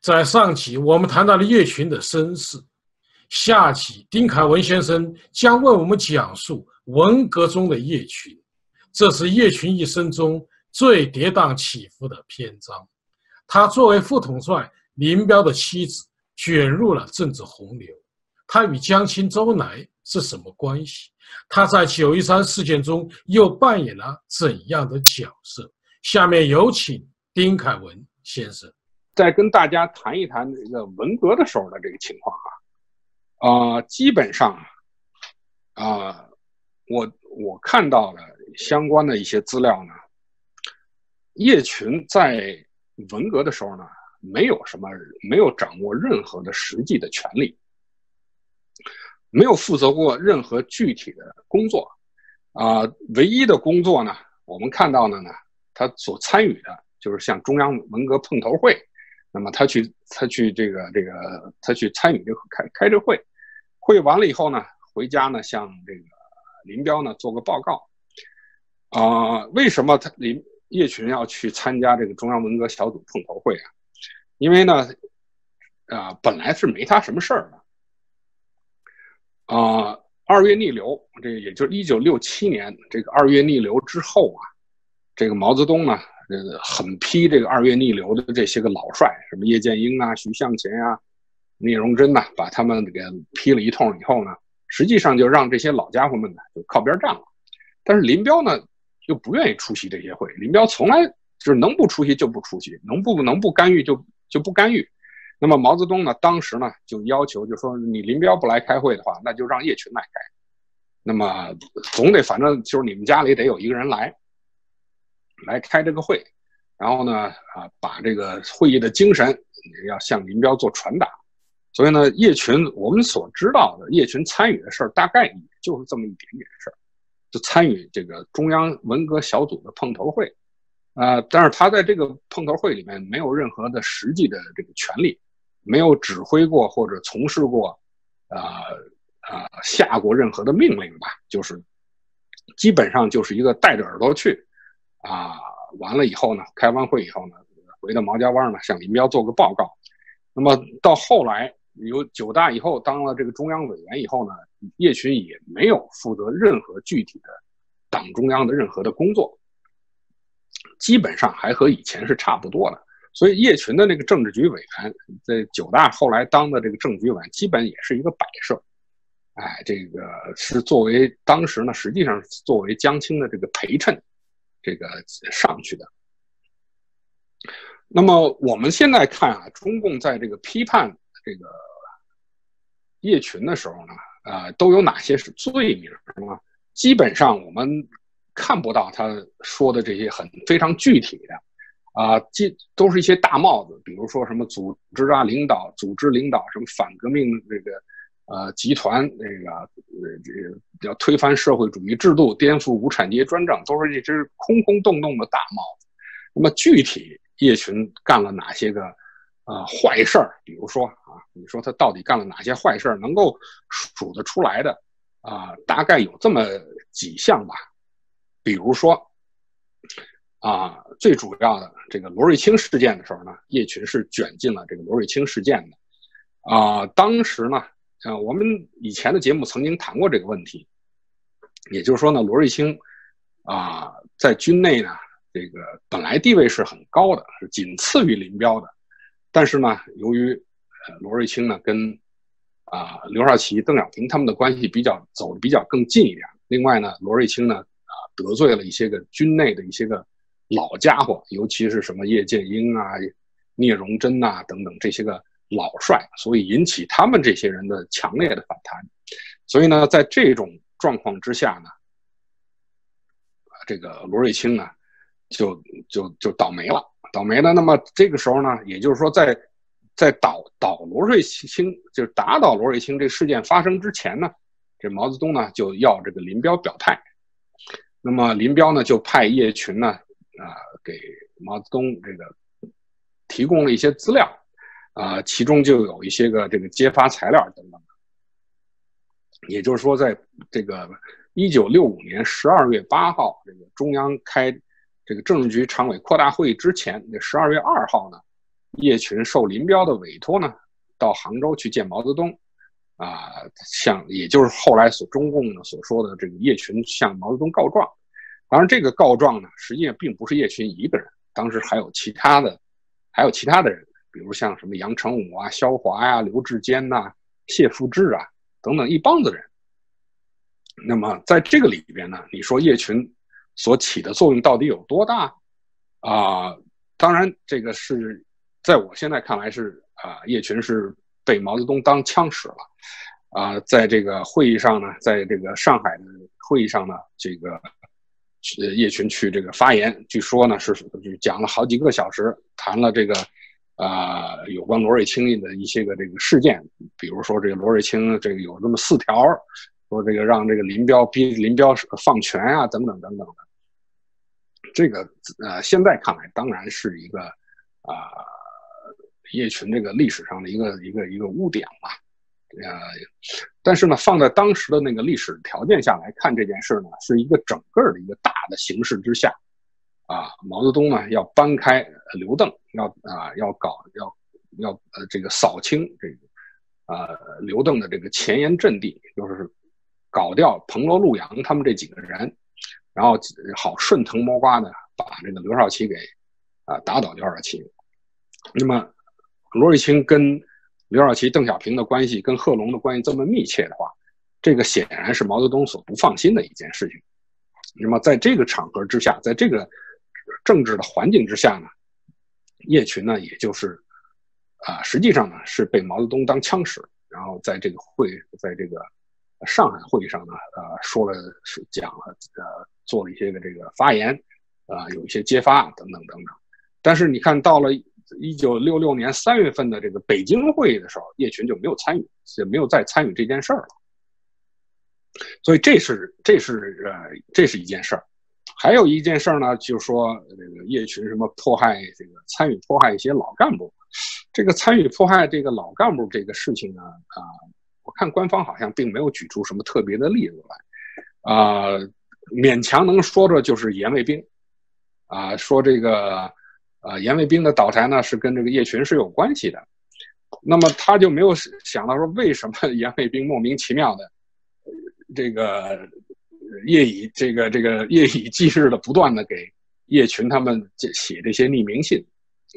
在上集我们谈到了叶群的身世，下集丁凯文先生将为我们讲述文革中的叶群，这是叶群一生中最跌宕起伏的篇章。他作为副统帅林彪的妻子，卷入了政治洪流。他与江青、周恩来是什么关系？他在九一三事件中又扮演了怎样的角色？下面有请丁凯文先生。再跟大家谈一谈这个文革的时候的这个情况啊，啊，基本上啊，我我看到了相关的一些资料呢，叶群在文革的时候呢，没有什么，没有掌握任何的实际的权利，没有负责过任何具体的工作，啊，唯一的工作呢，我们看到的呢，他所参与的就是像中央文革碰头会。那么他去，他去这个这个，他去参与这个开开这会，会完了以后呢，回家呢向这个林彪呢做个报告。啊，为什么他林叶群要去参加这个中央文革小组碰头会啊？因为呢，啊，本来是没他什么事儿的。啊，二月逆流，这也就是一九六七年这个二月逆流之后啊，这个毛泽东呢。这个狠批这个二月逆流的这些个老帅，什么叶剑英啊、徐向前啊、聂荣臻呐，把他们给批了一通以后呢，实际上就让这些老家伙们呢就靠边站了。但是林彪呢又不愿意出席这些会，林彪从来就是能不出席就不出席，能不能不干预就就不干预。那么毛泽东呢当时呢就要求，就说你林彪不来开会的话，那就让叶群来开。那么总得反正就是你们家里得有一个人来。来开这个会，然后呢，啊，把这个会议的精神要向林彪做传达。所以呢，叶群我们所知道的叶群参与的事儿，大概也就是这么一点点事儿，就参与这个中央文革小组的碰头会，啊，但是他在这个碰头会里面没有任何的实际的这个权利，没有指挥过或者从事过，啊啊下过任何的命令吧，就是基本上就是一个带着耳朵去。啊，完了以后呢，开完会以后呢，回到毛家湾呢，向林彪做个报告。那么到后来有九大以后当了这个中央委员以后呢，叶群也没有负责任何具体的党中央的任何的工作，基本上还和以前是差不多的。所以叶群的那个政治局委员在九大后来当的这个政治局委员，基本也是一个摆设。哎，这个是作为当时呢，实际上作为江青的这个陪衬。这个上去的。那么我们现在看啊，中共在这个批判这个叶群的时候呢，啊，都有哪些是罪名呢？基本上我们看不到他说的这些很非常具体的，啊，既都是一些大帽子，比如说什么组织啊、领导、组织领导什么反革命这个。呃，集团那个呃，这个要推翻社会主义制度，颠覆无产阶级专政，都是一只空空洞洞的大帽子。那么具体叶群干了哪些个呃坏事儿？比如说啊，你说他到底干了哪些坏事儿？能够数得出来的啊，大概有这么几项吧。比如说啊，最主要的这个罗瑞卿事件的时候呢，叶群是卷进了这个罗瑞卿事件的啊，当时呢。啊，我们以前的节目曾经谈过这个问题，也就是说呢，罗瑞卿啊，在军内呢，这个本来地位是很高的，是仅次于林彪的，但是呢，由于呃罗瑞卿呢跟啊刘少奇、邓小平他们的关系比较走的比较更近一点，另外呢，罗瑞卿呢啊得罪了一些个军内的一些个老家伙，尤其是什么叶剑英啊、聂荣臻呐等等这些个。老帅，所以引起他们这些人的强烈的反弹。所以呢，在这种状况之下呢，这个罗瑞卿呢，就就就倒霉了，倒霉了。那么这个时候呢，也就是说，在在倒倒罗瑞卿，就是打倒罗瑞卿这事件发生之前呢，这毛泽东呢就要这个林彪表态。那么林彪呢就派叶群呢啊给毛泽东这个提供了一些资料。啊，其中就有一些个这个揭发材料等等也就是说，在这个一九六五年十二月八号，这个中央开这个政治局常委扩大会议之前，那十二月二号呢，叶群受林彪的委托呢，到杭州去见毛泽东，啊，向也就是后来所中共呢所说的这个叶群向毛泽东告状。当然，这个告状呢，实际上并不是叶群一个人，当时还有其他的，还有其他的人，比如像什么杨成武啊、萧华呀、刘志坚呐、谢富治啊等等一帮子人。那么在这个里边呢，你说叶群所起的作用到底有多大啊？当然，这个是在我现在看来是啊，叶群是被毛泽东当枪使了啊。在这个会议上呢，在这个上海的会议上呢，这个呃叶群去这个发言，据说呢是就讲了好几个小时，谈了这个啊有关罗瑞卿的一些个这个事件，比如说这个罗瑞卿这个有那么四条。说这个让这个林彪逼林彪放权啊，等等等等的，这个呃，现在看来当然是一个啊叶群这个历史上的一个一个一个污点嘛，呃，但是呢，放在当时的那个历史条件下来看这件事呢，是一个整个的一个大的形势之下，啊，毛泽东呢要搬开刘邓，要啊要搞要要呃这个扫清这个呃刘邓的这个前沿阵地，就是。搞掉彭罗陆杨他们这几个人，然后好顺藤摸瓜的把这个刘少奇给啊打倒刘少奇。那么罗瑞卿跟刘少奇、邓小平的关系跟贺龙的关系这么密切的话，这个显然是毛泽东所不放心的一件事情。那么在这个场合之下，在这个政治的环境之下呢，叶群呢，也就是啊，实际上呢是被毛泽东当枪使，然后在这个会，在这个。上海会议上呢，呃，说了是讲了，呃，做了一些个这个发言，啊，有一些揭发等等等等。但是你看到了一九六六年三月份的这个北京会议的时候，叶群就没有参与，也没有再参与这件事儿了。所以这是这是呃这是一件事儿。还有一件事儿呢，就是说这个叶群什么迫害这个参与迫害一些老干部，这个参与迫害这个老干部这个事情呢，啊。我看官方好像并没有举出什么特别的例子来，啊，勉强能说的就是严卫兵，啊，说这个，呃，严卫兵的倒台呢是跟这个叶群是有关系的，那么他就没有想到说为什么严卫兵莫名其妙的，这个夜以这个这个夜以继日的不断的给叶群他们写这些匿名信，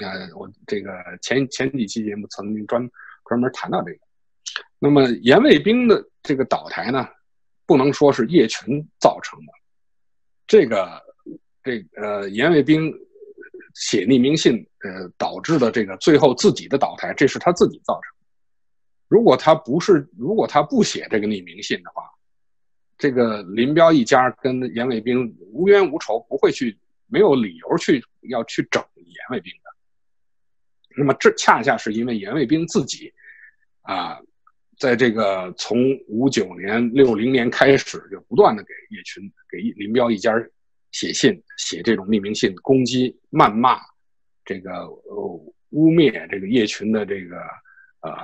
呃，我这个前前几期节目曾经专专门谈到这个。那么严卫兵的这个倒台呢，不能说是叶群造成的。这个这呃严卫兵写匿名信，呃导致的这个最后自己的倒台，这是他自己造成。如果他不是，如果他不写这个匿名信的话，这个林彪一家跟严卫兵无冤无仇，不会去没有理由去要去整严卫兵的。那么这恰恰是因为严卫兵自己啊。在这个从五九年、六零年开始，就不断的给叶群、给林彪一家写信，写这种匿名信，攻击、谩骂，这个呃污蔑这个叶群的这个呃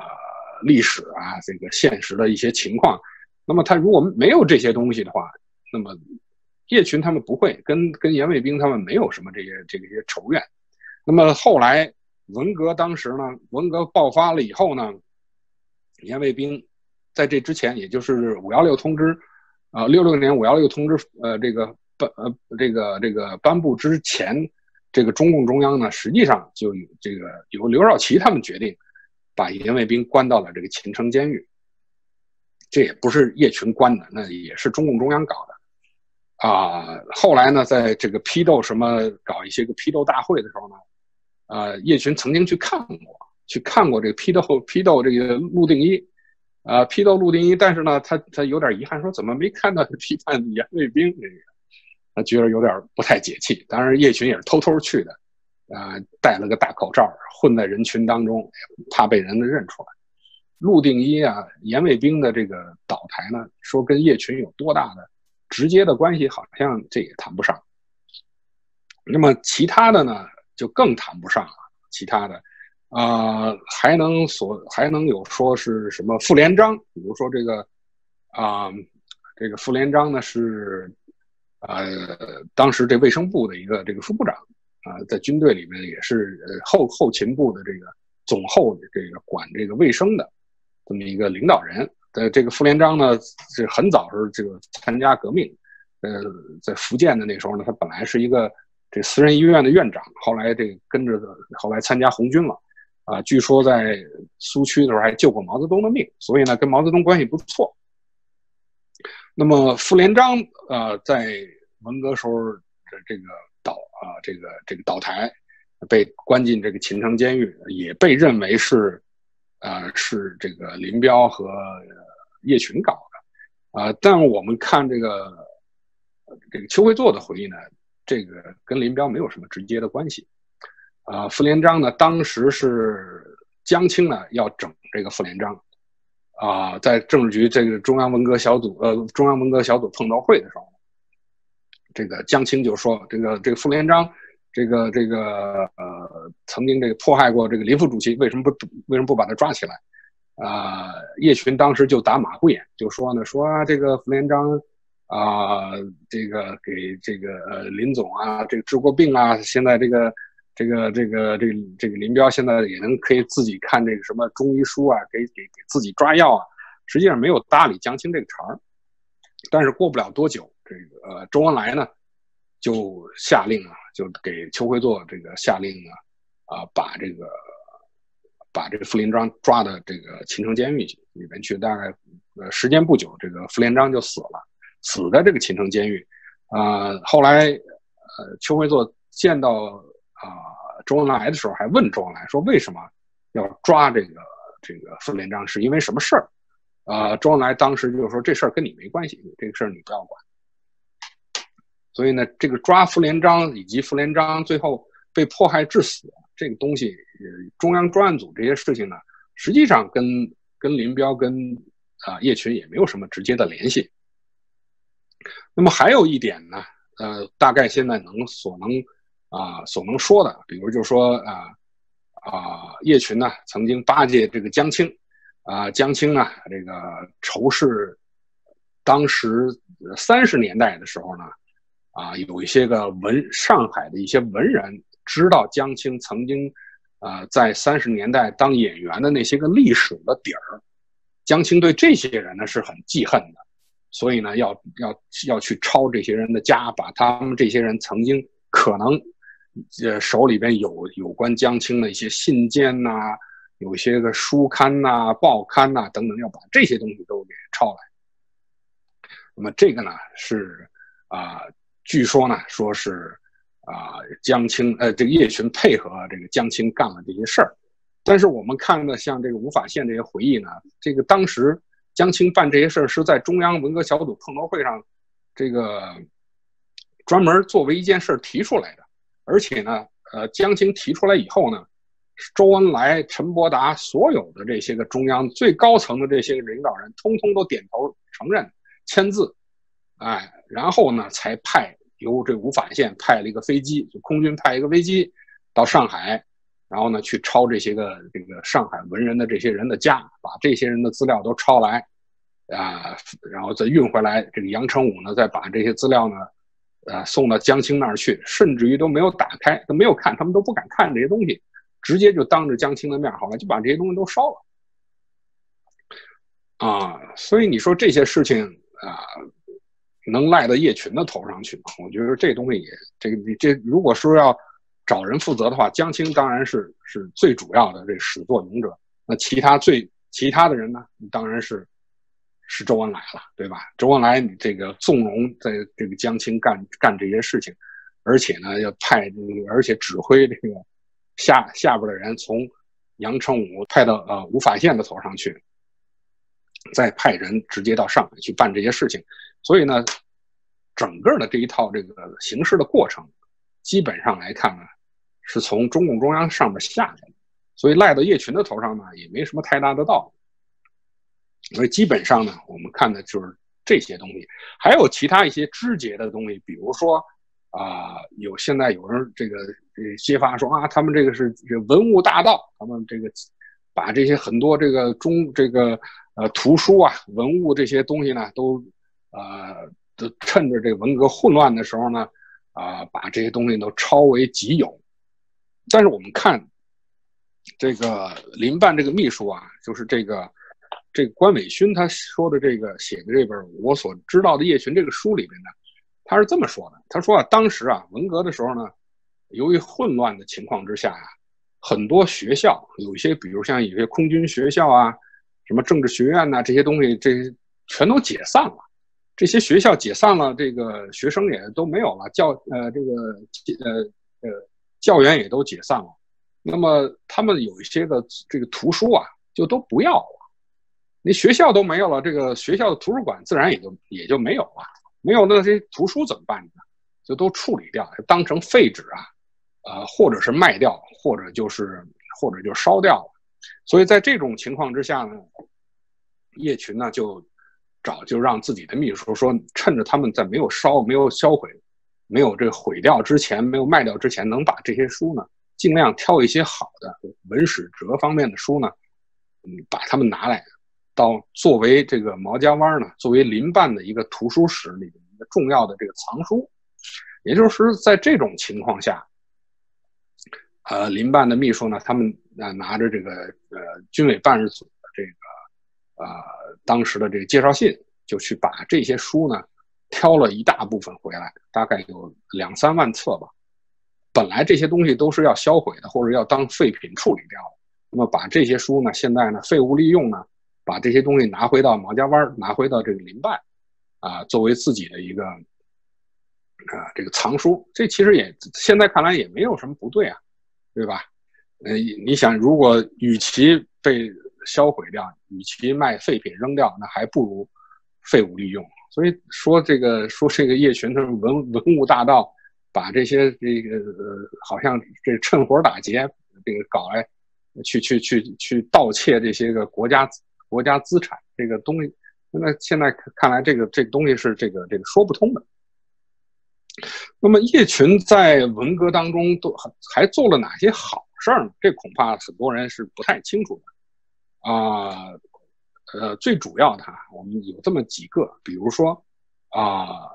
历史啊，这个现实的一些情况。那么他如果没有这些东西的话，那么叶群他们不会跟跟严卫兵他们没有什么这些这个些仇怨。那么后来文革当时呢，文革爆发了以后呢？严卫兵在这之前，也就是五幺六通知，啊，六六年五幺六通知，呃，这个颁呃这个这个颁布之前，这个中共中央呢，实际上就有这个由刘少奇他们决定，把严卫兵关到了这个秦城监狱。这也不是叶群关的，那也是中共中央搞的，啊，后来呢，在这个批斗什么搞一些个批斗大会的时候呢，呃，叶群曾经去看过。去看过这个批斗批斗这个陆定一，啊，批斗陆定一，但是呢，他他有点遗憾，说怎么没看到批判严卫兵这个，他觉得有点不太解气。当然，叶群也是偷偷去的，啊，戴了个大口罩，混在人群当中，怕被人们认出来。陆定一啊，严卫兵的这个倒台呢，说跟叶群有多大的直接的关系，好像这也谈不上。那么其他的呢，就更谈不上了，其他的。啊，还能所还能有说是什么傅连璋？比如说这个啊，这个傅连璋呢是呃当时这卫生部的一个这个副部长啊，在军队里面也是后后勤部的这个总后这个管这个卫生的这么一个领导人。呃，这个傅连璋呢是很早时候这个参加革命，呃，在福建的那时候呢，他本来是一个这私人医院的院长，后来这跟着后来参加红军了，啊，据说在苏区的时候还救过毛泽东的命，所以呢跟毛泽东关系不错。那么傅连璋呃在文革时候的这个倒啊这个这个倒台，被关进这个秦城监狱，也被认为是，呃是这个林彪和。叶群搞的，啊，但我们看这个这个邱会作的回忆呢，这个跟林彪没有什么直接的关系，啊，傅连璋呢，当时是江青呢要整这个傅连璋，啊，在政治局这个中央文革小组呃中央文革小组碰头会的时候，这个江青就说这个这个傅连璋这个这个呃曾经这个迫害过这个林副主席，为什么不为什么不把他抓起来？啊，叶群当时就打马虎眼，就说呢，说这个傅连璋啊，这个给这个呃林总啊，这个治过病啊，现在这个这个这个这个这个林彪现在也能可以自己看这个什么中医书啊，给给给自己抓药啊，实际上没有搭理江青这个茬儿。但是过不了多久，这个呃周恩来呢就下令啊，就给邱会作这个下令呢，啊把这个。把这个傅连璋抓到这个秦城监狱里边去，大概呃时间不久，这个傅连璋就死了，死在这个秦城监狱。啊，后来呃邱会作见到啊周恩来的时候，还问周恩来说为什么要抓这个这个傅连璋，是因为什么事儿？啊，周恩来当时就说这事儿跟你没关系，这个事儿你不要管。所以呢，这个抓傅连璋以及傅连璋最后被迫害致死。这个东西，中央专案组这些事情呢，实际上跟跟林彪跟啊叶群也没有什么直接的联系。那么还有一点呢，呃，大概现在能所能啊所能说的，比如就说啊啊叶群呢曾经巴结这个江青，啊江青呢这个仇视当时三十年代的时候呢，啊有一些个文上海的一些文人。知道江青曾经，啊，在三十年代当演员的那些个历史的底儿，江青对这些人呢是很记恨的，所以呢，要要要去抄这些人的家，把他们这些人曾经可能，呃，手里边有有关江青的一些信件呐，有些个书刊呐、报刊呐等等，要把这些东西都给抄来。那么这个呢是啊，据说呢说是。啊，江青，呃，这个叶群配合这个江青干了这些事儿，但是我们看的像这个吴法宪这些回忆呢，这个当时江青办这些事儿是在中央文革小组碰头会上，这个专门作为一件事儿提出来的，而且呢，呃，江青提出来以后呢，周恩来、陈伯达所有的这些个中央最高层的这些个领导人，通通都点头承认、签字，哎，然后呢，才派。由这吴法宪派了一个飞机，就空军派一个飞机到上海，然后呢去抄这些个这个上海文人的这些人的家，把这些人的资料都抄来，啊，然后再运回来。这个杨成武呢，再把这些资料呢，呃，送到江青那儿去，甚至于都没有打开，都没有看，他们都不敢看这些东西，直接就当着江青的面，好了，就把这些东西都烧了。啊，所以你说这些事情啊。能赖到叶群的头上去吗？我觉得这东西也，这个你这如果说要找人负责的话，江青当然是是最主要的这始作俑者。那其他最其他的人呢？当然是是周恩来了，对吧？周恩来你这个纵容在这个江青干干这些事情，而且呢要派，而且指挥这个下下边的人从杨成武派到呃吴法宪的头上去，再派人直接到上海去办这些事情。所以呢，整个的这一套这个形式的过程，基本上来看呢，是从中共中央上面下来的，所以赖到叶群的头上呢，也没什么太大的道理。所以基本上呢，我们看的就是这些东西，还有其他一些枝节的东西，比如说啊，有现在有人这个揭发说啊，他们这个是这文物大盗，他们这个把这些很多这个中这个呃图书啊、文物这些东西呢都。呃，都趁着这个文革混乱的时候呢，啊，把这些东西都抄为己有。但是我们看这个林办这个秘书啊，就是这个这个关伟勋他说的这个写的这本我所知道的叶群这个书里面呢，他是这么说的：他说啊，当时啊文革的时候呢，由于混乱的情况之下呀，很多学校有一些，比如像有些空军学校啊，什么政治学院呐，这些东西这些全都解散了。这些学校解散了，这个学生也都没有了，教呃这个呃呃教员也都解散了。那么他们有一些个这个图书啊，就都不要了。你学校都没有了，这个学校的图书馆自然也就也就没有了。没有那些图书怎么办呢？就都处理掉，当成废纸啊，呃，或者是卖掉，或者就是或者就烧掉了。所以在这种情况之下呢，叶群呢就。找就让自己的秘书说，趁着他们在没有烧、没有销毁、没有这毁掉之前，没有卖掉之前，能把这些书呢，尽量挑一些好的文史哲方面的书呢，嗯，把它们拿来，到作为这个毛家湾呢，作为林办的一个图书室里的一个重要的这个藏书。也就是在这种情况下，呃，林办的秘书呢，他们呃拿着这个呃军委办事组的这个呃。当时的这个介绍信，就去把这些书呢，挑了一大部分回来，大概有两三万册吧。本来这些东西都是要销毁的，或者要当废品处理掉的。那么把这些书呢，现在呢废物利用呢，把这些东西拿回到毛家湾，拿回到这个林办，啊，作为自己的一个啊这个藏书。这其实也现在看来也没有什么不对啊，对吧？呃，你想，如果与其被销毁掉，与其卖废品扔掉，那还不如废物利用。所以说，这个说这个叶群他文文物大盗，把这些这个呃，好像这趁火打劫，这个搞来去去去去盗窃这些个国家国家资产，这个东西，那现在看来，这个这东西是这个这个说不通的。那么叶群在文革当中都还还做了哪些好事儿呢？这恐怕很多人是不太清楚的。啊，呃，最主要的哈，我们有这么几个，比如说啊，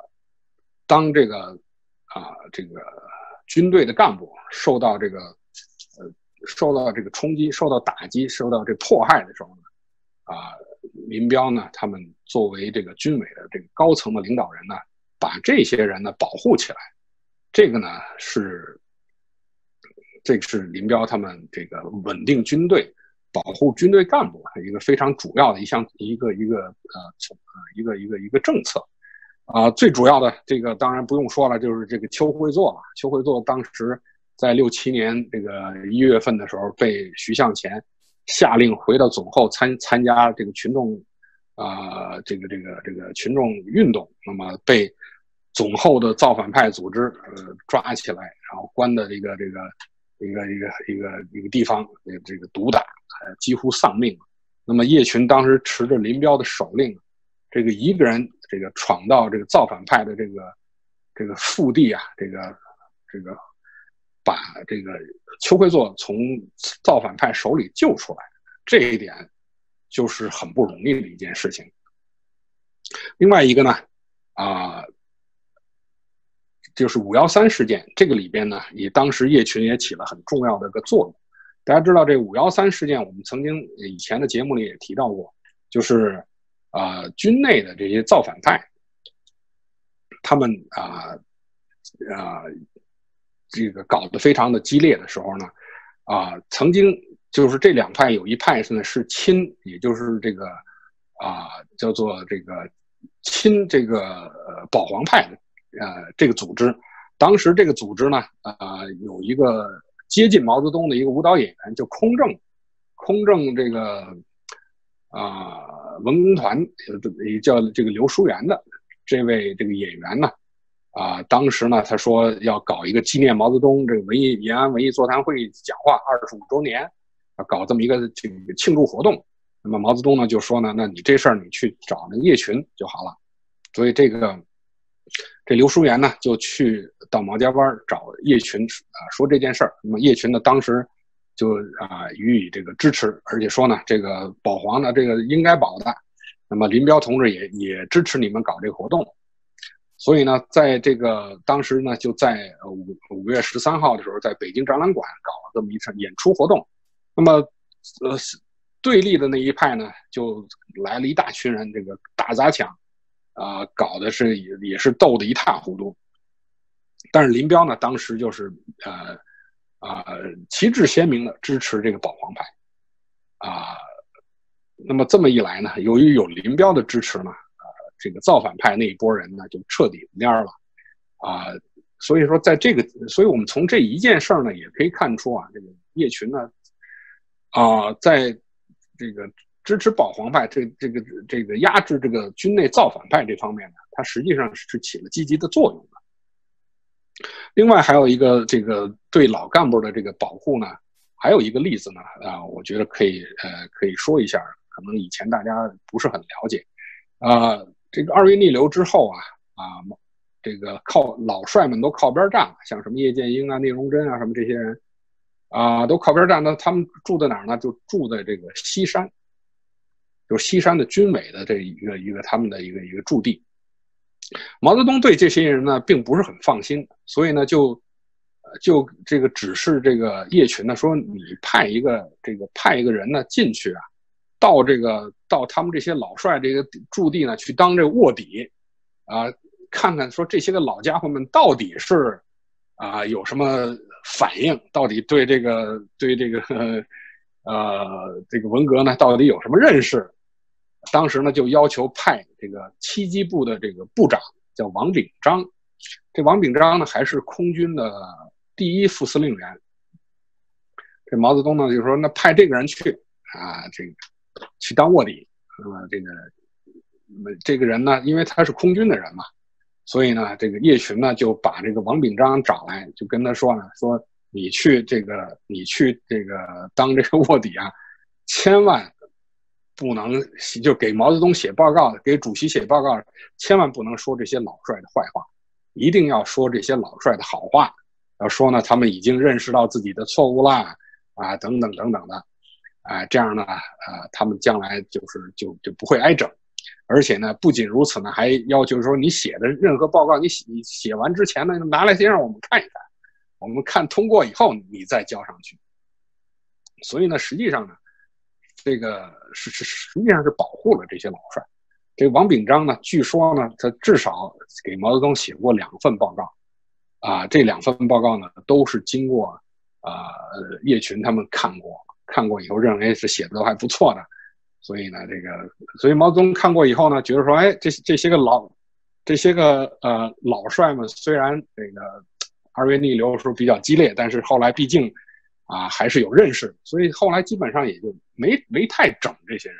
当这个啊这个军队的干部受到这个呃受到这个冲击、受到打击、受到这迫害的时候呢，啊，林彪呢，他们作为这个军委的这个高层的领导人呢，把这些人呢保护起来，这个呢是这个是林彪他们这个稳定军队。保护军队干部一个非常主要的一项一个一个呃从呃一个一个一个政策，啊最主要的这个当然不用说了，就是这个邱会作了。邱会作当时在六七年这个一月份的时候，被徐向前下令回到总后参参加这个群众啊这个这个这个群众运动，那么被总后的造反派组织呃抓起来，然后关的这个这个一个一个一个一个地方这个毒打。呃，几乎丧命。那么叶群当时持着林彪的手令，这个一个人这个闯到这个造反派的这个这个腹地啊，这个这个把这个邱会作从造反派手里救出来，这一点就是很不容易的一件事情。另外一个呢，啊，就是五幺三事件，这个里边呢，以当时叶群也起了很重要的一个作用。大家知道这五幺三事件，我们曾经以前的节目里也提到过，就是啊，军内的这些造反派，他们啊啊这个搞得非常的激烈的时候呢，啊，曾经就是这两派有一派是呢是亲，也就是这个啊叫做这个亲这个保皇派的呃这个组织，当时这个组织呢啊有一个。接近毛泽东的一个舞蹈演员，就空政，空政这个啊文工团叫这个刘书元的这位这个演员呢，啊当时呢他说要搞一个纪念毛泽东这个文艺延安文艺座谈会讲话二十五周年，搞这么一个这个庆祝活动，那么毛泽东呢就说呢，那你这事儿你去找那叶群就好了，所以这个。这刘书元呢，就去到毛家湾找叶群啊，说这件事儿。那么叶群呢，当时就啊予以这个支持，而且说呢，这个保皇呢，这个应该保的。那么林彪同志也也支持你们搞这个活动。所以呢，在这个当时呢，就在五五月十三号的时候，在北京展览馆搞了这么一场演出活动。那么，呃，对立的那一派呢，就来了一大群人，这个大砸抢，啊，搞的是也也是斗得一塌糊涂。但是林彪呢，当时就是呃啊旗帜鲜明的支持这个保皇派，啊，那么这么一来呢，由于有林彪的支持呢。这个造反派那一波人呢，就彻底蔫了，啊，所以说在这个，所以我们从这一件事儿呢，也可以看出啊，这个叶群呢，啊，在这个支持保皇派，这这个这个压制这个军内造反派这方面呢，它实际上是起了积极的作用的。另外还有一个这个对老干部的这个保护呢，还有一个例子呢，啊，我觉得可以呃可以说一下，可能以前大家不是很了解，啊。这个二月逆流之后啊啊，这个靠老帅们都靠边站了，像什么叶剑英啊、聂荣臻啊，什么这些人啊，都靠边站。那他们住在哪儿呢？就住在这个西山，就是西山的军委的这一个一个他们的一个一个驻地。毛泽东对这些人呢，并不是很放心，所以呢，就就这个指示这个叶群呢，说你派一个这个派一个人呢进去啊。到这个到他们这些老帅这个驻地呢，去当这卧底，啊，看看说这些个老家伙们到底是啊有什么反应，到底对这个对这个呃这个文革呢到底有什么认识？当时呢就要求派这个七机部的这个部长叫王秉章，这王秉章呢还是空军的第一副司令员。这毛泽东呢就说那派这个人去啊这个。去当卧底，那么这个，这个人呢，因为他是空军的人嘛，所以呢，这个叶群呢就把这个王秉章找来，就跟他说呢，说你去这个，你去这个当这个卧底啊，千万不能就给毛泽东写报告，给主席写报告，千万不能说这些老帅的坏话，一定要说这些老帅的好话，要说呢，他们已经认识到自己的错误啦，啊，等等等等的。啊，这样呢，呃，他们将来就是就就不会挨整，而且呢，不仅如此呢，还要求说你写的任何报告，你写写完之前呢，拿来先让我们看一看，我们看通过以后，你再交上去。所以呢，实际上呢，这个是是实际上是保护了这些老帅。这王秉章呢，据说呢，他至少给毛泽东写过两份报告，啊，这两份报告呢，都是经过啊叶群他们看过。看过以后认为是写的都还不错的，所以呢，这个所以毛泽东看过以后呢，觉得说，哎，这这些个老，这些个呃老帅们虽然这个二月逆流的时候比较激烈，但是后来毕竟啊还是有认识，所以后来基本上也就没没太整这些人，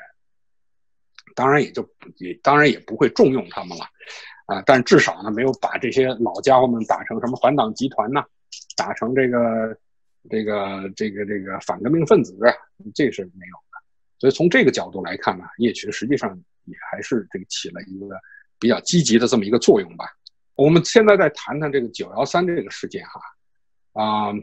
当然也就也当然也不会重用他们了，啊，但至少呢没有把这些老家伙们打成什么反党集团呐，打成这个。这个这个这个反革命分子，这是没有的。所以从这个角度来看呢，叶群实际上也还是这个起了一个比较积极的这么一个作用吧。我们现在再谈谈这个九幺三这个事件哈，啊，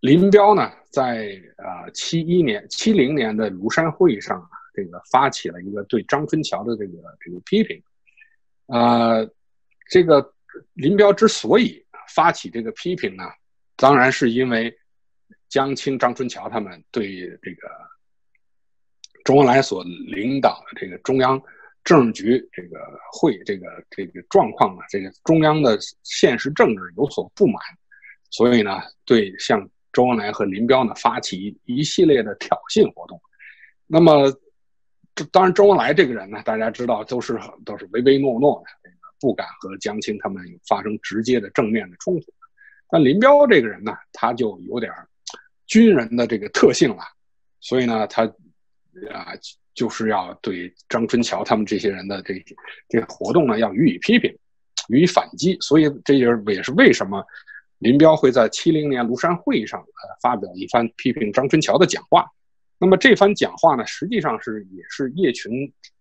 林彪呢在呃七一年、七零年的庐山会议上啊，这个发起了一个对张春桥的这个这个批评。呃，这个林彪之所以发起这个批评呢？当然是因为江青、张春桥他们对这个周恩来所领导的这个中央政治局这个会这个这个状况啊，这个中央的现实政治有所不满，所以呢，对向周恩来和林彪呢发起一系列的挑衅活动。那么，当然周恩来这个人呢，大家知道都是都是唯唯诺诺的，不敢和江青他们发生直接的正面的冲突。但林彪这个人呢，他就有点军人的这个特性了，所以呢，他啊就是要对张春桥他们这些人的这这个活动呢，要予以批评，予以反击。所以这就是也是为什么林彪会在七零年庐山会议上呃发表一番批评张春桥的讲话。那么这番讲话呢，实际上是也是叶群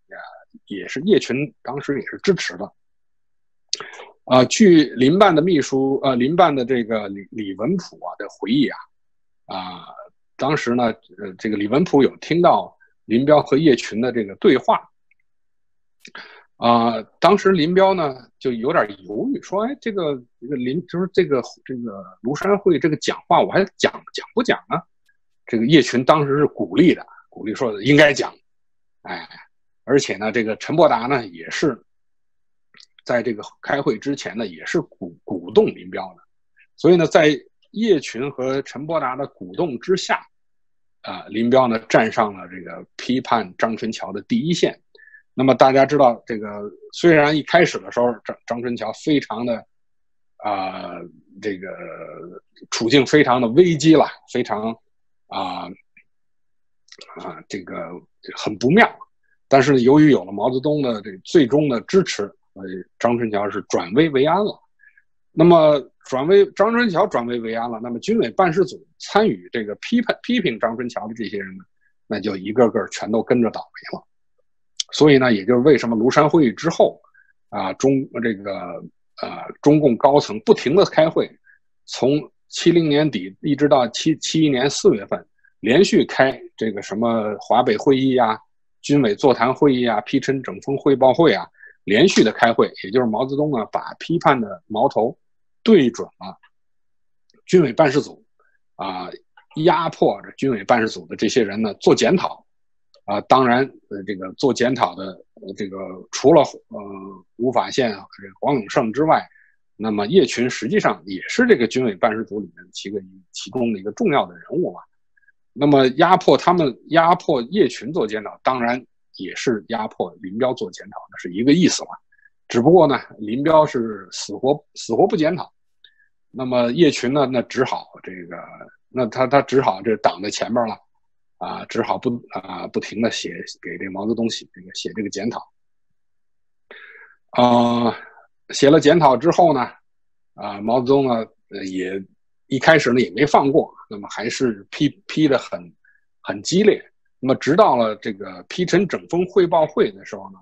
呃也是叶群当时也是支持的。啊，据林办的秘书，呃，林办的这个李李文普啊的回忆啊，啊，当时呢，呃，这个李文普有听到林彪和叶群的这个对话，啊，当时林彪呢就有点犹豫，说：“哎，这个这个林就是这个这个庐山会这个讲话，我还讲讲不讲呢？”这个叶群当时是鼓励的，鼓励说应该讲。哎，而且呢，这个陈伯达呢也是在这个开会之前呢，也是鼓鼓动林彪的。所以呢，在叶群和陈伯达的鼓动之下，啊，林彪呢站上了这个批判张春桥的第一线。那么大家知道，这个虽然一开始的时候张张春桥非常的啊，这个处境非常的危机了，非常啊啊这个很不妙，但是由于有了毛泽东的这最终的支持，呃张春桥是转危为安了。那么转危张春桥转危为安了，那么军委办事组参与这个批判批评张春桥的这些人呢，那就一个个全都跟着倒霉了。所以呢，也就是为什么庐山会议之后，啊，中这个呃中共高层不停的开会，从七零年底一直到七七一年四月份，连续开这个什么华北会议啊、军委座谈会议啊、批陈整风汇报会啊，连续的开会，也就是毛泽东呢把批判的矛头对准了军委办事组，啊，压迫着军委办事组的这些人呢做检讨。啊，当然，呃，这个做检讨的，呃，这个除了呃吴法宪、这黄永胜之外，那么叶群实际上也是这个军委办事组里面其个其中的一个重要的人物嘛。那么压迫他们，压迫叶群做检讨，当然也是压迫林彪做检讨，那是一个意思嘛。只不过呢，林彪是死活死活不检讨，那么叶群呢，那只好这个，那他他只好这挡在前面了。啊，只好不啊，不停的写给这毛泽东写这个写这个检讨。啊，写了检讨之后呢，啊，毛泽东呢也一开始呢也没放过，那么还是批批的很很激烈。那么直到了这个批陈整风汇报会的时候呢，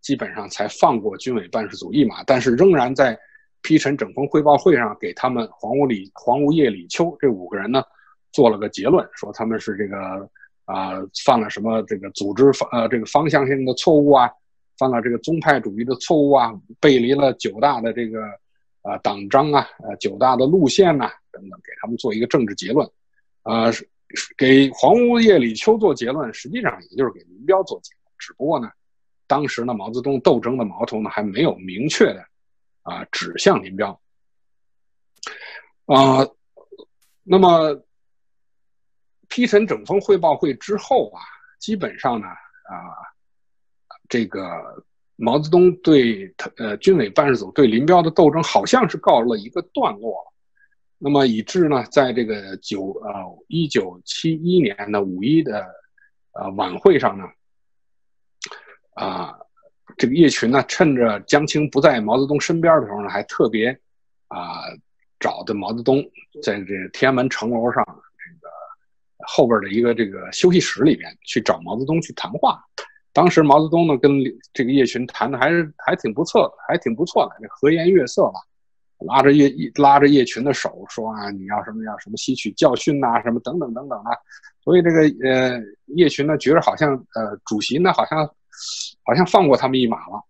基本上才放过军委办事组一马，但是仍然在批陈整风汇报会上给他们黄无礼、黄无业、李秋这五个人呢。做了个结论，说他们是这个啊犯了什么这个组织方呃这个方向性的错误啊，犯了这个宗派主义的错误啊，背离了九大的这个啊党章啊，呃九大的路线呐等等，给他们做一个政治结论，啊是给黄屋叶、李秋做结论，实际上也就是给林彪做结论，只不过呢，当时呢毛泽东斗争的矛头呢还没有明确的啊指向林彪，啊，那么。批陈整风汇报会之后啊，基本上呢，啊，这个毛泽东对他呃军委办事组对林彪的斗争好像是告了一个段落了。那么以致呢，在这个九呃一九七一年的五一的呃晚会上呢，啊，这个叶群呢，趁着江青不在毛泽东身边的时候呢，还特别啊找的毛泽东在这天安门城楼上。后边的一个这个休息室里边去找毛泽东去谈话，当时毛泽东呢跟这个叶群谈的还是还挺不错的，还挺不错的，这和颜悦色吧，拉着叶拉着叶群的手说啊，你要什么要什么吸取教训呐，什么等等等等啊，所以这个呃叶群呢觉得好像呃主席呢好像好像放过他们一马了，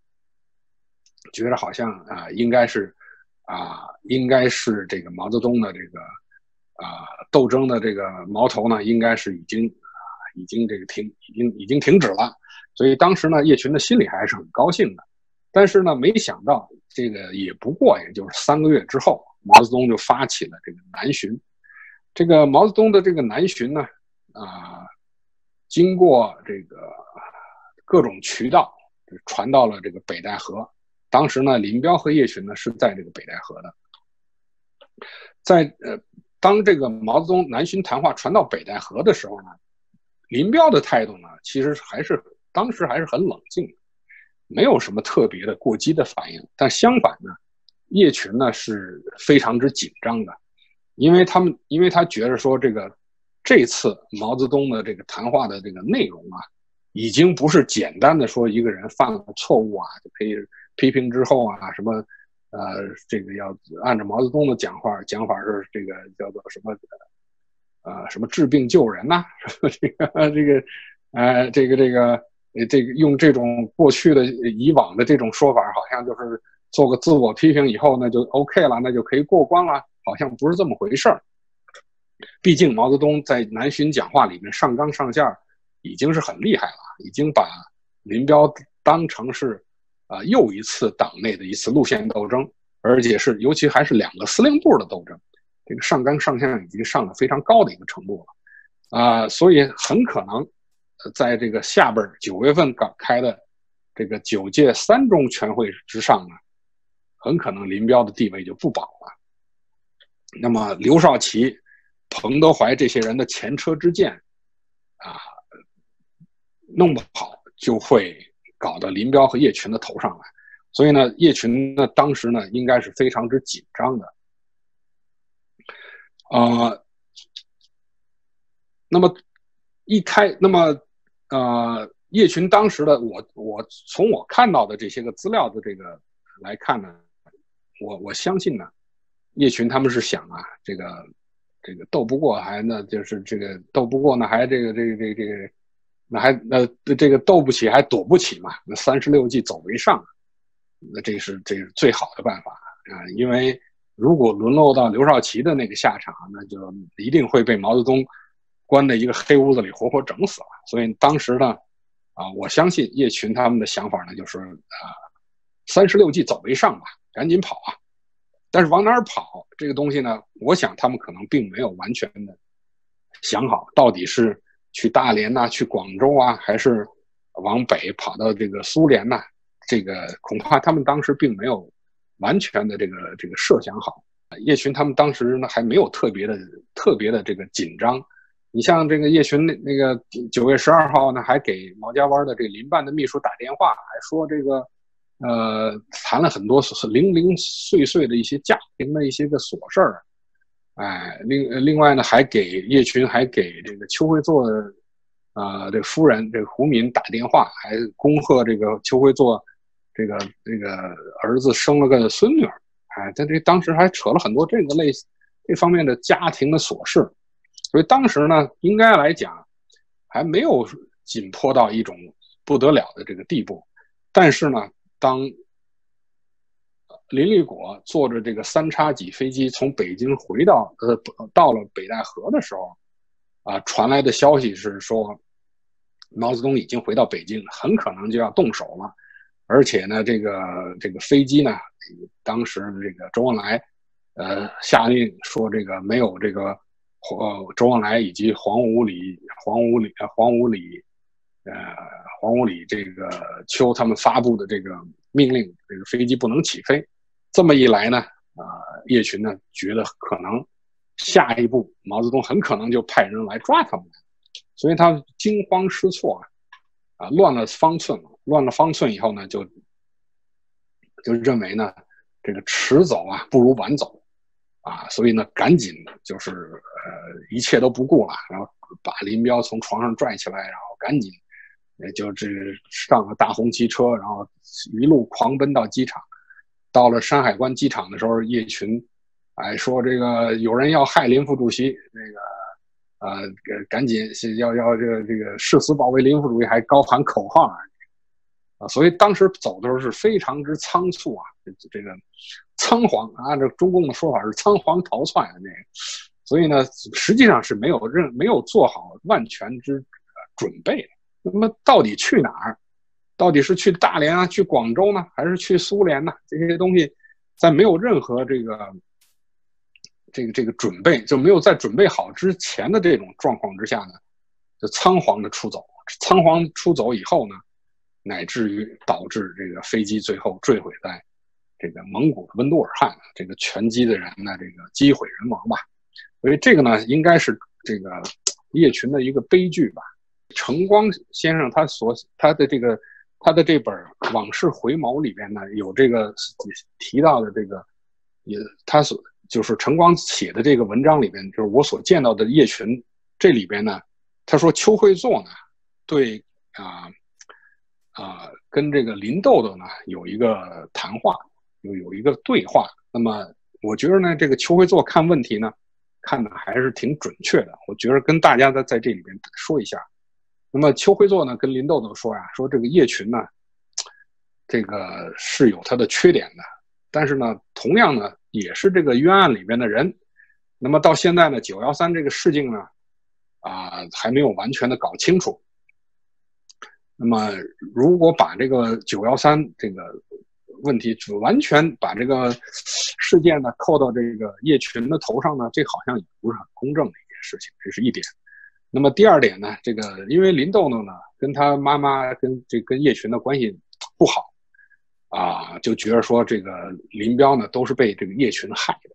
觉得好像啊应该是啊应该是这个毛泽东的这个。啊，斗争的这个矛头呢，应该是已经啊，已经这个停，已经已经停止了。所以当时呢，叶群的心里还是很高兴的。但是呢，没想到这个也不过也就是三个月之后，毛泽东就发起了这个南巡。这个毛泽东的这个南巡呢，啊，经过这个各种渠道传到了这个北戴河。当时呢，林彪和叶群呢是在这个北戴河的，在呃。当这个毛泽东南巡谈话传到北戴河的时候呢，林彪的态度呢，其实还是当时还是很冷静，没有什么特别的过激的反应。但相反呢，叶群呢是非常之紧张的，因为他们因为他觉得说这个这次毛泽东的这个谈话的这个内容啊，已经不是简单的说一个人犯了错误啊就可以批评之后啊什么。呃，这个要按照毛泽东的讲话，讲法是这个叫做什么？呃，什么治病救人呐？这个这个，呃，这个这个，这个用这种过去的以往的这种说法，好像就是做个自我批评以后，那就 OK 了，那就可以过关了，好像不是这么回事儿。毕竟毛泽东在南巡讲话里面上纲上线，已经是很厉害了，已经把林彪当成是啊又一次党内的一次路线斗争，而且是尤其还是两个司令部的斗争，这个上纲上线已经上了非常高的一个程度了，啊，所以很可能。在这个下边九月份搞开的这个九届三中全会之上呢，很可能林彪的地位就不保了。那么刘少奇、彭德怀这些人的前车之鉴啊，弄不好就会搞到林彪和叶群的头上来。所以呢，叶群呢当时呢应该是非常之紧张的。呃，那么一开，那么。呃，叶群当时的我，我从我看到的这些个资料的这个来看呢，我我相信呢，叶群他们是想啊，这个这个斗不过还呢就是这个斗不过呢还这个这个这个这个那还那这个斗不起还躲不起嘛，那三十六计走为上，那这是这是最好的办法啊，因为如果沦落到刘少奇的那个下场，那就一定会被毛泽东。关在一个黑屋子里，活活整死了。所以当时呢，啊，我相信叶群他们的想法呢，就是啊，三十六计走为上吧，赶紧跑啊！但是往哪儿跑这个东西呢？我想他们可能并没有完全的想好，到底是去大连呐，去广州啊，还是往北跑到这个苏联呐？这个恐怕他们当时并没有完全的这个这个设想好。叶群他们当时呢，还没有特别的特别的这个紧张。你像这个叶群那那个九月十二号呢，还给毛家湾的这个林办的秘书打电话，还说这个，呃，谈了很多零零碎碎的一些家庭的一些个琐事儿，哎，另另外呢，还给叶群还给这个邱会作，啊，这夫人这个胡敏打电话，还恭贺这个邱会作，这个这个儿子生了个孙女儿，哎，在这当时还扯了很多这个类这方面的家庭的琐事。所以当时呢，应该来讲，还没有紧迫到一种不得了的这个地步。但是呢，当林立果坐着这个三叉戟飞机从北京回到呃到了北戴河的时候，啊，传来的消息是说，毛泽东已经回到北京，很可能就要动手了。而且呢，这个这个飞机呢，当时这个周恩来，呃，下令说这个没有这个。呃，周恩来以及黄五礼、黄五礼、黄五礼，呃，黄五礼这个邱他们发布的这个命令，这个飞机不能起飞。这么一来呢，啊，叶群呢觉得可能下一步毛泽东很可能就派人来抓他们，所以他惊慌失措啊，啊，乱了方寸，乱了方寸以后呢，就就认为呢，这个迟走啊不如晚走。啊，所以呢，赶紧就是呃，一切都不顾了，然后把林彪从床上拽起来，然后赶紧，也就这上了大红旗车，然后一路狂奔到机场。到了山海关机场的时候，叶群，哎，说这个有人要害林副主席，那个呃，赶紧要要这个这个誓死保卫林副主席，还高喊口号啊。啊，所以当时走的时候是非常之仓促啊，这个仓皇，按照中共的说法是仓皇逃窜啊那个，所以呢，实际上是没有任没有做好万全之准备。那么到底去哪儿？到底是去大连啊，去广州呢，还是去苏联呢？这些东西在没有任何这个这个这个准备，就没有在准备好之前的这种状况之下呢，就仓皇的出走。仓皇出走以后呢？乃至于导致这个飞机最后坠毁在这个蒙古的温都尔汗，这个全机的人呢，这个机毁人亡吧。所以这个呢，应该是这个叶群的一个悲剧吧。程光先生他所他的这个他的这本《往事回眸》里边呢，有这个提到的这个，也他所就是陈光写的这个文章里边，就是我所见到的叶群这里边呢，他说邱会作呢，对啊。啊，跟这个林豆豆呢有一个谈话，有有一个对话。那么我觉得呢，这个邱会作看问题呢，看的还是挺准确的。我觉得跟大家在在这里边说一下，那么邱会作呢跟林豆豆说呀，说这个叶群呢，这个是有他的缺点的，但是呢，同样呢也是这个冤案里边的人。那么到现在呢，九幺三这个事情呢，啊还没有完全的搞清楚。那么如果把这个九幺三这个问题完全把这个事件呢扣到这个叶群的头上呢，这好像也不是很公正的一件事情，这是一点。那么第二点呢，这个因为林豆豆呢跟他妈妈跟这跟叶群的关系不好，啊，就觉得说这个林彪呢都是被这个叶群害的。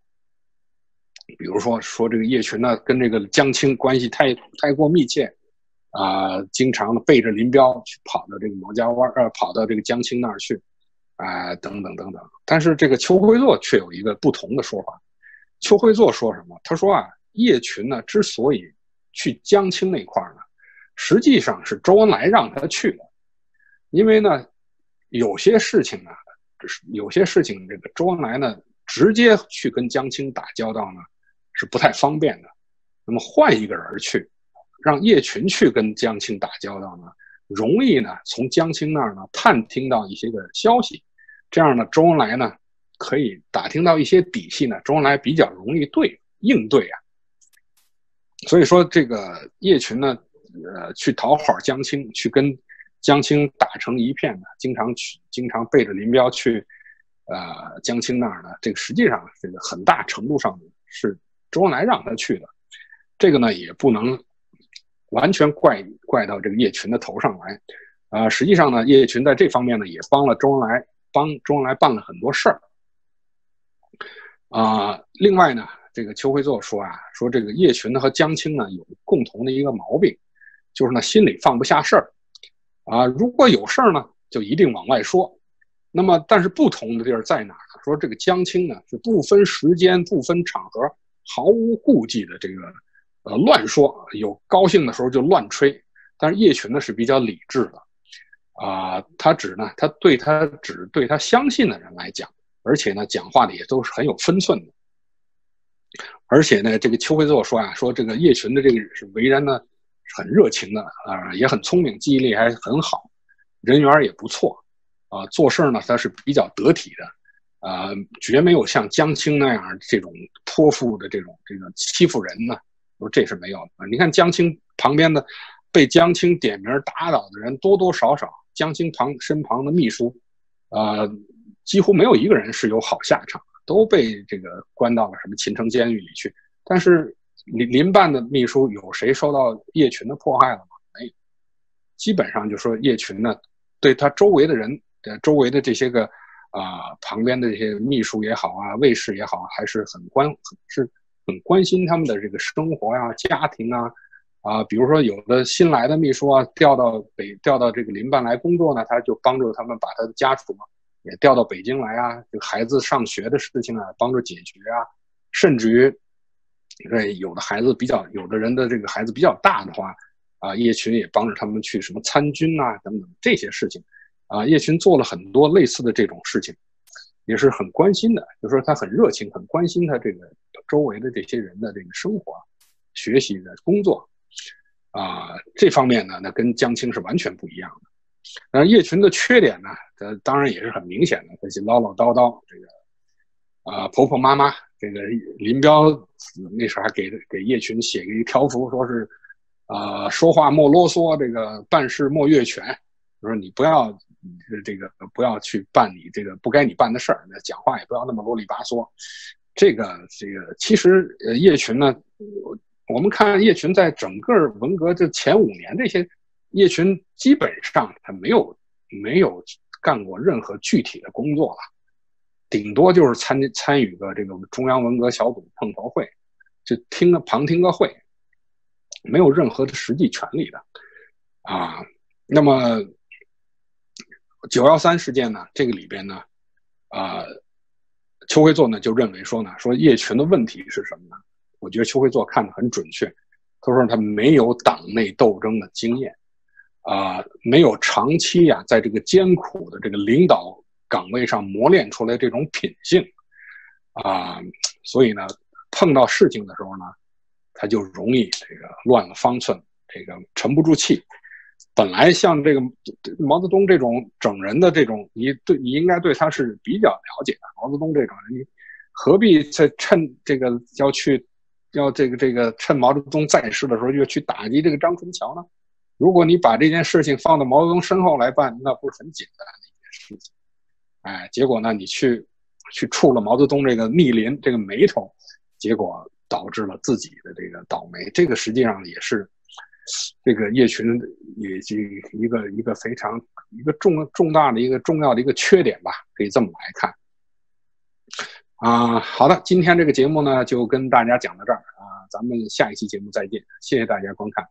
比如说说这个叶群呢跟这个江青关系太太过密切，啊，经常背着林彪去跑到这个毛家湾呃跑到这个江青那儿去。啊，等等等等，但是这个邱会作却有一个不同的说法。邱会作说什么？他说啊，叶群呢之所以去江青那块儿呢，实际上是周恩来让他去的，因为呢，有些事情呢，就是有些事情这个周恩来呢直接去跟江青打交道呢是不太方便的。那么换一个人去，让叶群去跟江青打交道呢，容易呢从江青那儿呢探听到一些个消息。这样呢，周恩来呢可以打听到一些底细呢，周恩来比较容易对应对啊。所以说，这个叶群呢，呃，去讨好江青，去跟江青打成一片的，经常去，经常背着林彪去，呃，江青那儿呢，这个实际上这个很大程度上是周恩来让他去的。这个呢，也不能完全怪怪到这个叶群的头上来，啊，实际上呢，叶群在这方面呢，也帮了周恩来。帮周恩来办了很多事儿，啊，另外呢，这个邱会作说啊，说这个叶群呢和江青呢有共同的一个毛病，就是呢心里放不下事儿，啊，如果有事儿呢，就一定往外说。那么，但是不同的地儿在哪呢？说这个江青呢是不分时间、不分场合，毫无顾忌的这个呃乱说，有高兴的时候就乱吹。但是叶群呢是比较理智的。啊，他只呢，他对他只对他相信的人来讲，而且呢，讲话的也都是很有分寸的。而且呢，这个邱会作说啊，说这个叶群的这个是为人呢，很热情的啊，也很聪明，记忆力还很好，人缘也不错啊，做事呢他是比较得体的，啊，绝没有像江青那样这种泼妇的这种这个欺负人呢，说这是没有的。你看江青旁边的被江青点名打倒的人多多少少。江青旁身旁的秘书，啊，几乎没有一个人是有好下场，都被这个关到了什么秦城监狱里去。但是林林办的秘书有谁受到叶群的迫害了吗？没有，基本上就说叶群呢，对他周围的人，的周围的这些个啊旁边的这些秘书也好啊，卫士也好，还是很关，是很关心他们的这个生活呀、家庭啊。啊，比如说有的新来的秘书啊，调到北调到这个林办来工作呢，他就帮助他们把他的家属也调到北京来啊，这个孩子上学的事情啊，帮助解决啊，甚至于，对有的孩子比较，有的人的这个孩子比较大的话，啊，叶群也帮着他们去什么参军啊等等这些事情，啊，叶群做了很多类似的这种事情，也是很关心的，就说他很热情，很关心他这个周围的这些人的这个生活、学习的工作。啊，这方面呢，那跟江青是完全不一样的。那叶群的缺点呢，呃，当然也是很明显的，他些唠唠叨叨，这个啊，婆婆妈妈。这个林彪那时候还给给叶群写个一条幅，说是啊，说话莫啰嗦，这个办事莫越权，就说你不要这个不要去办你这个不该你办的事儿，那讲话也不要那么啰里吧嗦。这个这个其实呃，叶群呢。我们看叶群在整个文革这前五年，这些叶群基本上他没有没有干过任何具体的工作了，顶多就是参参与个这个中央文革小组碰头会，就听个旁听个会，没有任何的实际权利的啊。那么九幺三事件呢，这个里边呢，啊，邱会作呢就认为说呢，说叶群的问题是什么呢？我觉得邱会作看的很准确，他说他没有党内斗争的经验，啊，没有长期呀在这个艰苦的这个领导岗位上磨练出来这种品性，啊，所以呢，碰到事情的时候呢，他就容易这个乱了方寸，这个沉不住气，本来像这个毛泽东这种整人的这种，你对你应该对他是比较了解的。毛泽东这种人，你何必在趁这个要去要这个这个趁毛泽东在世的时候就去打击这个张春桥呢？如果你把这件事情放到毛泽东身后来办，那不是很简单的一件事情？哎，结果呢，你去去触了毛泽东这个逆鳞这个眉头，结果导致了自己的这个倒霉。这个实际上也是。这个叶群也是一个一个非常一个重重大的一个重要的一个缺点吧，可以这么来看。啊，好的，今天这个节目呢就跟大家讲到这儿啊，咱们下一期节目再见，谢谢大家观看。